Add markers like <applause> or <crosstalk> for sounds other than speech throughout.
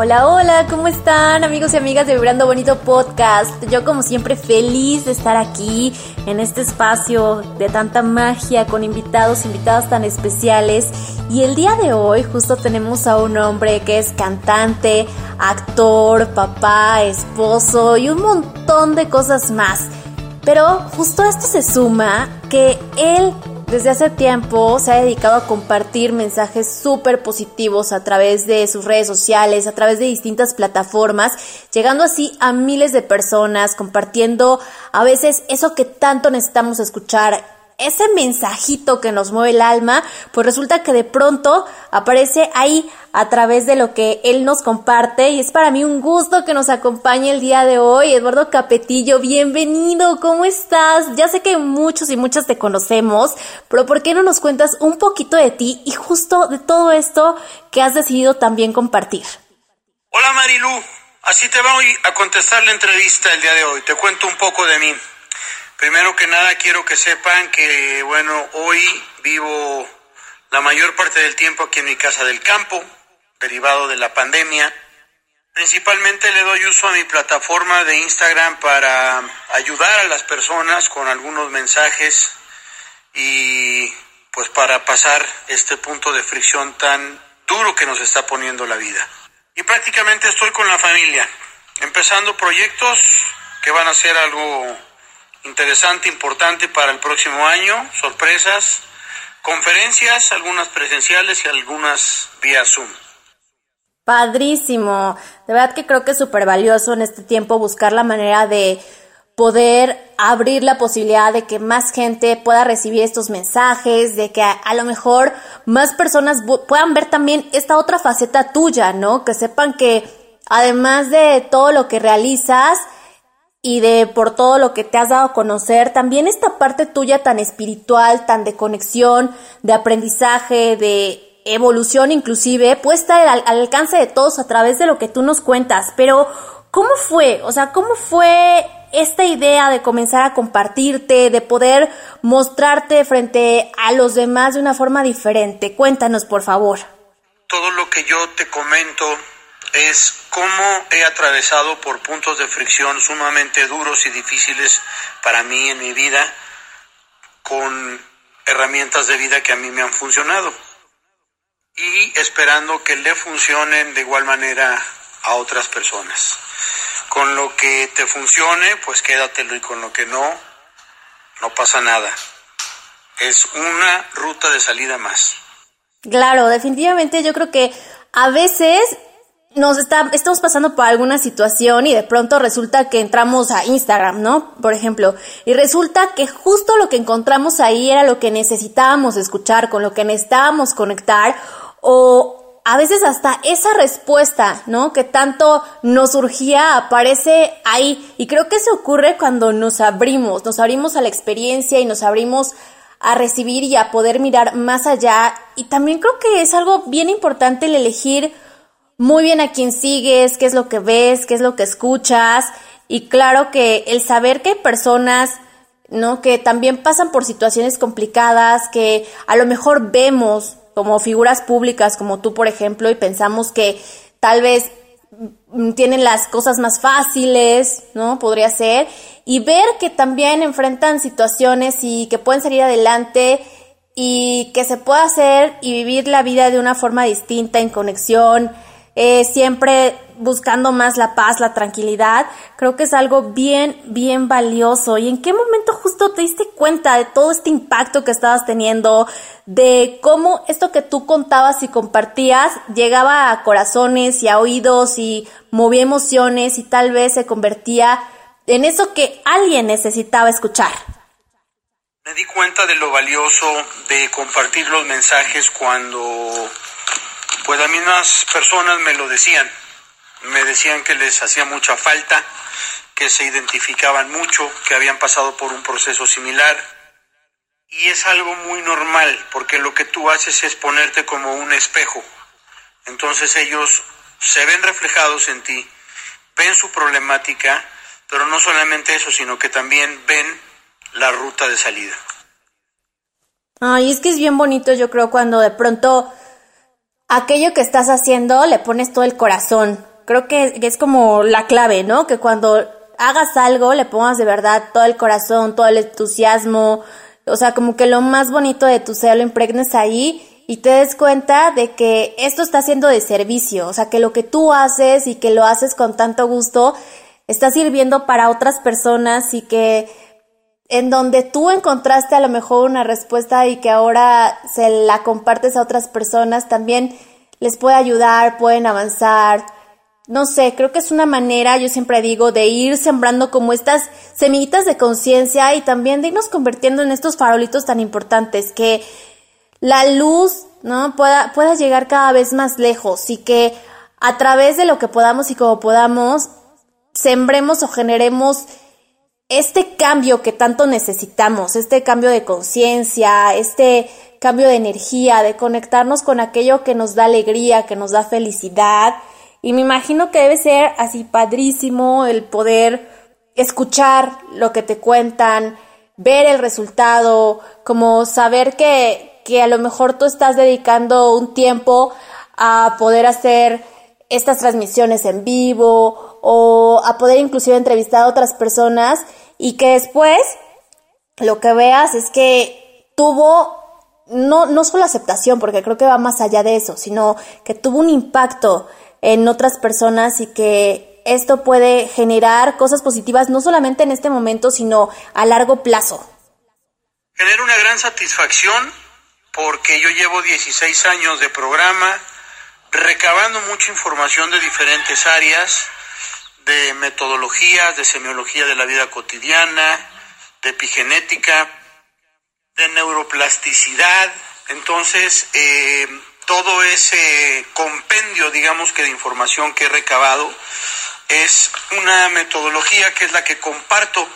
Hola, hola, ¿cómo están amigos y amigas de Vibrando Bonito Podcast? Yo como siempre feliz de estar aquí en este espacio de tanta magia con invitados, invitadas tan especiales. Y el día de hoy justo tenemos a un hombre que es cantante, actor, papá, esposo y un montón de cosas más. Pero justo esto se suma que él desde hace tiempo se ha dedicado a compartir mensajes súper positivos a través de sus redes sociales, a través de distintas plataformas, llegando así a miles de personas, compartiendo a veces eso que tanto necesitamos escuchar ese mensajito que nos mueve el alma, pues resulta que de pronto aparece ahí a través de lo que él nos comparte y es para mí un gusto que nos acompañe el día de hoy. Eduardo Capetillo, bienvenido, ¿cómo estás? Ya sé que muchos y muchas te conocemos, pero ¿por qué no nos cuentas un poquito de ti y justo de todo esto que has decidido también compartir? Hola Marilu, así te voy a contestar la entrevista el día de hoy. Te cuento un poco de mí. Primero que nada quiero que sepan que, bueno, hoy vivo la mayor parte del tiempo aquí en mi casa del campo, derivado de la pandemia. Principalmente le doy uso a mi plataforma de Instagram para ayudar a las personas con algunos mensajes y pues para pasar este punto de fricción tan duro que nos está poniendo la vida. Y prácticamente estoy con la familia, empezando proyectos que van a ser algo interesante, importante para el próximo año, sorpresas, conferencias, algunas presenciales y algunas vía Zoom. Padrísimo, de verdad que creo que es súper valioso en este tiempo buscar la manera de poder abrir la posibilidad de que más gente pueda recibir estos mensajes, de que a, a, lo mejor más personas puedan ver también esta otra faceta tuya, ¿no? Que sepan que además de todo lo que realizas, y de por todo lo que te has dado a conocer, también esta parte tuya tan espiritual, tan de conexión, de aprendizaje, de evolución inclusive, puede estar al, al alcance de todos a través de lo que tú nos cuentas. Pero, ¿cómo fue? O sea, ¿cómo fue esta idea de comenzar a compartirte, de poder mostrarte frente a los demás de una forma diferente? Cuéntanos, por favor. Todo lo que yo te comento es cómo he atravesado por puntos de fricción sumamente duros y difíciles para mí en mi vida con herramientas de vida que a mí me han funcionado y esperando que le funcionen de igual manera a otras personas. Con lo que te funcione, pues quédatelo y con lo que no, no pasa nada. Es una ruta de salida más. Claro, definitivamente yo creo que a veces nos está, estamos pasando por alguna situación y de pronto resulta que entramos a Instagram, ¿no? Por ejemplo, y resulta que justo lo que encontramos ahí era lo que necesitábamos escuchar, con lo que necesitábamos conectar, o a veces hasta esa respuesta, ¿no? Que tanto nos surgía aparece ahí. Y creo que eso ocurre cuando nos abrimos, nos abrimos a la experiencia y nos abrimos a recibir y a poder mirar más allá. Y también creo que es algo bien importante el elegir muy bien a quién sigues, qué es lo que ves, qué es lo que escuchas. Y claro que el saber que hay personas, ¿no? Que también pasan por situaciones complicadas, que a lo mejor vemos como figuras públicas, como tú, por ejemplo, y pensamos que tal vez tienen las cosas más fáciles, ¿no? Podría ser. Y ver que también enfrentan situaciones y que pueden salir adelante y que se puede hacer y vivir la vida de una forma distinta, en conexión, eh, siempre buscando más la paz, la tranquilidad, creo que es algo bien, bien valioso. ¿Y en qué momento justo te diste cuenta de todo este impacto que estabas teniendo, de cómo esto que tú contabas y compartías llegaba a corazones y a oídos y movía emociones y tal vez se convertía en eso que alguien necesitaba escuchar? Me di cuenta de lo valioso de compartir los mensajes cuando pues las mismas personas me lo decían. Me decían que les hacía mucha falta, que se identificaban mucho, que habían pasado por un proceso similar. Y es algo muy normal, porque lo que tú haces es ponerte como un espejo. Entonces ellos se ven reflejados en ti, ven su problemática, pero no solamente eso, sino que también ven la ruta de salida. Ay, es que es bien bonito, yo creo, cuando de pronto aquello que estás haciendo le pones todo el corazón. Creo que es como la clave, ¿no? Que cuando hagas algo le pongas de verdad todo el corazón, todo el entusiasmo, o sea, como que lo más bonito de tu ser lo impregnes ahí y te des cuenta de que esto está siendo de servicio, o sea, que lo que tú haces y que lo haces con tanto gusto está sirviendo para otras personas y que en donde tú encontraste a lo mejor una respuesta y que ahora se la compartes a otras personas, también les puede ayudar, pueden avanzar. No sé, creo que es una manera, yo siempre digo, de ir sembrando como estas semillitas de conciencia y también de irnos convirtiendo en estos farolitos tan importantes, que la luz, ¿no? Pueda, pueda llegar cada vez más lejos y que a través de lo que podamos y como podamos, sembremos o generemos este cambio que tanto necesitamos, este cambio de conciencia, este cambio de energía, de conectarnos con aquello que nos da alegría, que nos da felicidad. Y me imagino que debe ser así padrísimo el poder escuchar lo que te cuentan, ver el resultado, como saber que, que a lo mejor tú estás dedicando un tiempo a poder hacer estas transmisiones en vivo o a poder inclusive entrevistar a otras personas y que después lo que veas es que tuvo no, no solo aceptación, porque creo que va más allá de eso, sino que tuvo un impacto en otras personas y que esto puede generar cosas positivas no solamente en este momento, sino a largo plazo. Genera una gran satisfacción porque yo llevo 16 años de programa, recabando mucha información de diferentes áreas, de metodologías, de semiología de la vida cotidiana, de epigenética, de neuroplasticidad. Entonces, eh, todo ese compendio, digamos que de información que he recabado, es una metodología que es la que comparto.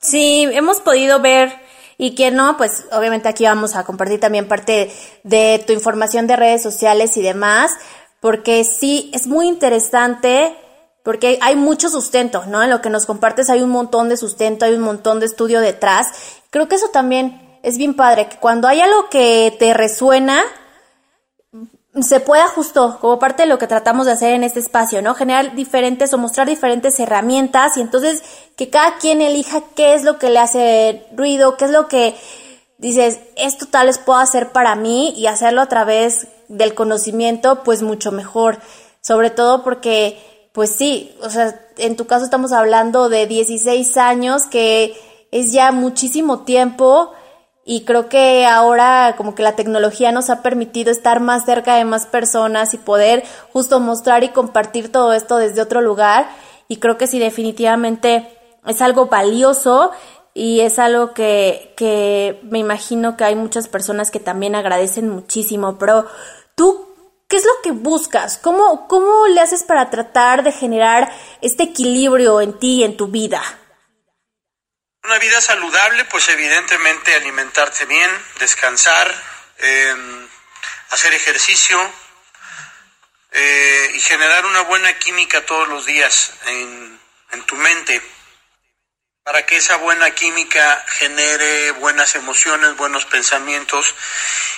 Sí, hemos podido ver y que no, pues obviamente aquí vamos a compartir también parte de tu información de redes sociales y demás, porque sí, es muy interesante porque hay mucho sustento, ¿no? En lo que nos compartes hay un montón de sustento, hay un montón de estudio detrás. Creo que eso también es bien padre, que cuando hay algo que te resuena, se pueda justo, como parte de lo que tratamos de hacer en este espacio, ¿no? Generar diferentes o mostrar diferentes herramientas y entonces que cada quien elija qué es lo que le hace ruido, qué es lo que dices, esto tal vez puedo hacer para mí y hacerlo a través del conocimiento, pues mucho mejor. Sobre todo porque pues sí, o sea, en tu caso estamos hablando de 16 años, que es ya muchísimo tiempo y creo que ahora como que la tecnología nos ha permitido estar más cerca de más personas y poder justo mostrar y compartir todo esto desde otro lugar y creo que sí definitivamente es algo valioso y es algo que, que me imagino que hay muchas personas que también agradecen muchísimo, pero tú ¿Qué es lo que buscas? ¿Cómo, ¿Cómo le haces para tratar de generar este equilibrio en ti y en tu vida? Una vida saludable, pues evidentemente alimentarse bien, descansar, em, hacer ejercicio eh, y generar una buena química todos los días en, en tu mente para que esa buena química genere buenas emociones, buenos pensamientos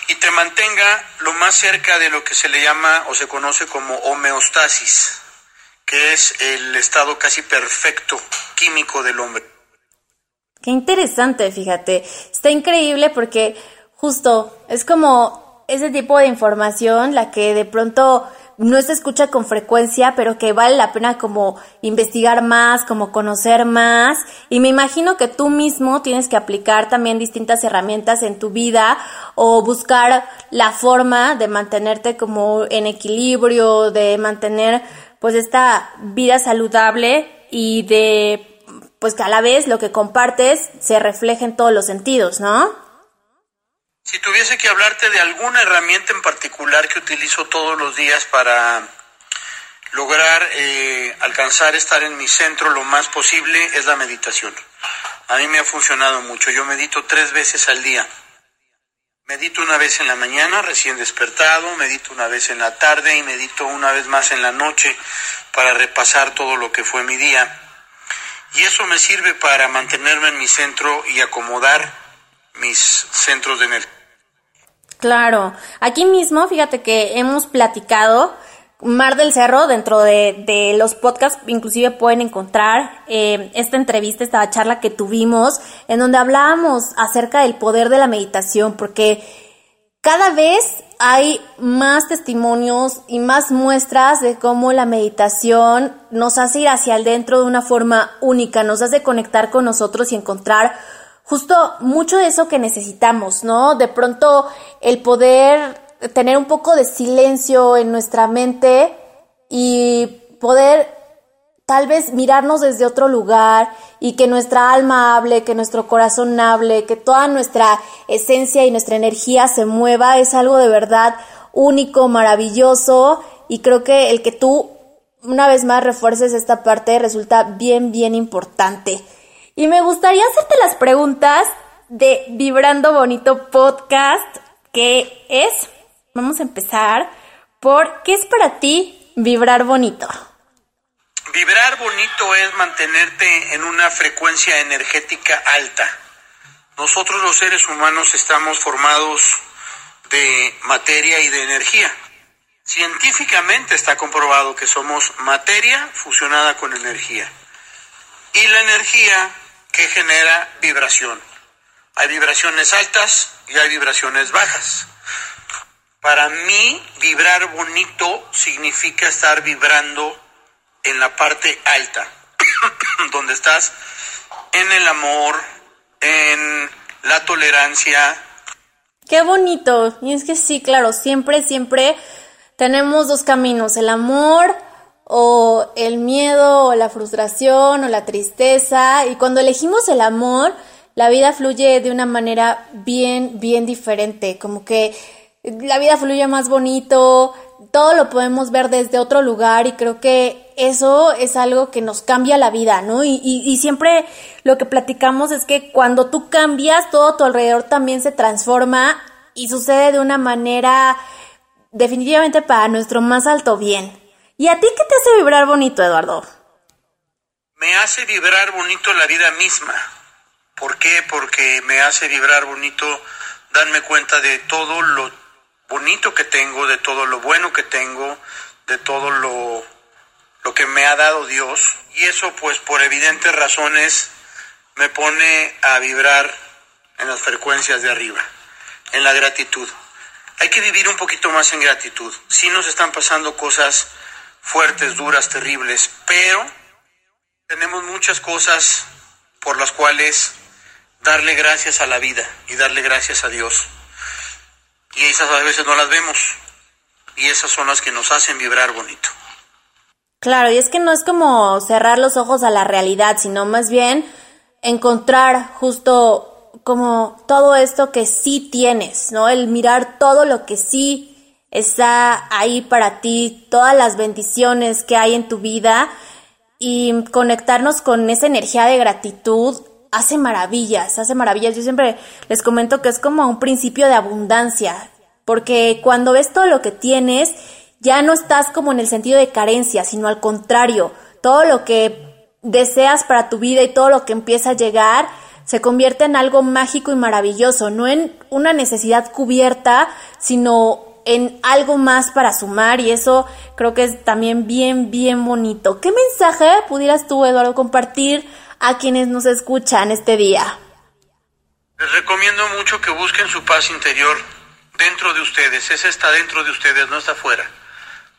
y te mantenga lo más cerca de lo que se le llama o se conoce como homeostasis, que es el estado casi perfecto químico del hombre. Qué interesante, fíjate. Está increíble porque justo es como ese tipo de información la que de pronto no se escucha con frecuencia, pero que vale la pena como investigar más, como conocer más. Y me imagino que tú mismo tienes que aplicar también distintas herramientas en tu vida o buscar la forma de mantenerte como en equilibrio, de mantener pues esta vida saludable y de pues que a la vez lo que compartes se refleja en todos los sentidos, ¿no? Si tuviese que hablarte de alguna herramienta en particular que utilizo todos los días para lograr eh, alcanzar estar en mi centro lo más posible, es la meditación. A mí me ha funcionado mucho. Yo medito tres veces al día. Medito una vez en la mañana, recién despertado, medito una vez en la tarde y medito una vez más en la noche para repasar todo lo que fue mi día. Y eso me sirve para mantenerme en mi centro y acomodar mis centros de energía. Claro, aquí mismo, fíjate que hemos platicado Mar del Cerro, dentro de, los podcasts, inclusive pueden encontrar eh, esta entrevista, esta charla que tuvimos, en donde hablábamos acerca del poder de la meditación, porque cada vez hay más testimonios y más muestras de cómo la meditación nos hace ir hacia adentro de una forma única, nos hace conectar con nosotros y encontrar justo mucho de eso que necesitamos, ¿no? De pronto el poder tener un poco de silencio en nuestra mente y poder tal vez mirarnos desde otro lugar y que nuestra alma hable, que nuestro corazón hable, que toda nuestra esencia y nuestra energía se mueva, es algo de verdad único, maravilloso y creo que el que tú una vez más refuerces esta parte resulta bien, bien importante. Y me gustaría hacerte las preguntas de Vibrando Bonito Podcast, que es Vamos a empezar por ¿qué es para ti vibrar bonito? Vibrar bonito es mantenerte en una frecuencia energética alta. Nosotros los seres humanos estamos formados de materia y de energía. Científicamente está comprobado que somos materia fusionada con energía. Y la energía que genera vibración. Hay vibraciones altas y hay vibraciones bajas. Para mí, vibrar bonito significa estar vibrando en la parte alta, <coughs> donde estás en el amor, en la tolerancia. Qué bonito. Y es que sí, claro, siempre, siempre tenemos dos caminos, el amor o el miedo o la frustración o la tristeza. Y cuando elegimos el amor, la vida fluye de una manera bien, bien diferente, como que la vida fluye más bonito, todo lo podemos ver desde otro lugar y creo que eso es algo que nos cambia la vida, ¿no? Y, y, siempre lo que platicamos es que cuando tú cambias, todo tu alrededor también se transforma y sucede de una manera definitivamente para nuestro más alto bien. ¿Y a ti qué te hace vibrar bonito, Eduardo? Me hace vibrar bonito la vida misma. ¿Por qué? Porque me hace vibrar bonito darme cuenta de todo lo bonito que tengo, de todo lo bueno que tengo, de todo lo, lo que me ha dado Dios. Y eso pues por evidentes razones me pone a vibrar en las frecuencias de arriba, en la gratitud. Hay que vivir un poquito más en gratitud. Sí nos están pasando cosas fuertes, duras, terribles, pero tenemos muchas cosas por las cuales darle gracias a la vida y darle gracias a Dios. Y esas a veces no las vemos. Y esas son las que nos hacen vibrar bonito. Claro, y es que no es como cerrar los ojos a la realidad, sino más bien encontrar justo como todo esto que sí tienes, ¿no? El mirar todo lo que sí está ahí para ti, todas las bendiciones que hay en tu vida y conectarnos con esa energía de gratitud hace maravillas, hace maravillas. Yo siempre les comento que es como un principio de abundancia, porque cuando ves todo lo que tienes, ya no estás como en el sentido de carencia, sino al contrario, todo lo que deseas para tu vida y todo lo que empieza a llegar se convierte en algo mágico y maravilloso, no en una necesidad cubierta, sino en algo más para sumar y eso creo que es también bien, bien bonito. ¿Qué mensaje pudieras tú, Eduardo, compartir a quienes nos escuchan este día? Les recomiendo mucho que busquen su paz interior dentro de ustedes. Esa está dentro de ustedes, no está afuera.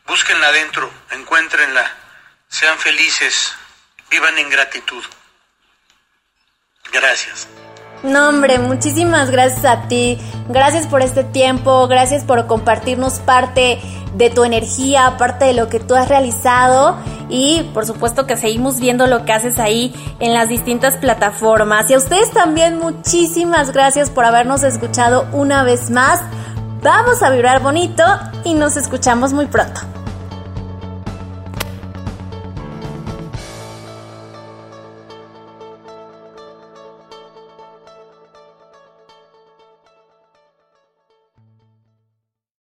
Búsquenla dentro, encuéntrenla, sean felices, vivan en gratitud. Gracias. No, hombre, muchísimas gracias a ti. Gracias por este tiempo, gracias por compartirnos parte de tu energía, parte de lo que tú has realizado y por supuesto que seguimos viendo lo que haces ahí en las distintas plataformas. Y a ustedes también muchísimas gracias por habernos escuchado una vez más. Vamos a vibrar bonito y nos escuchamos muy pronto.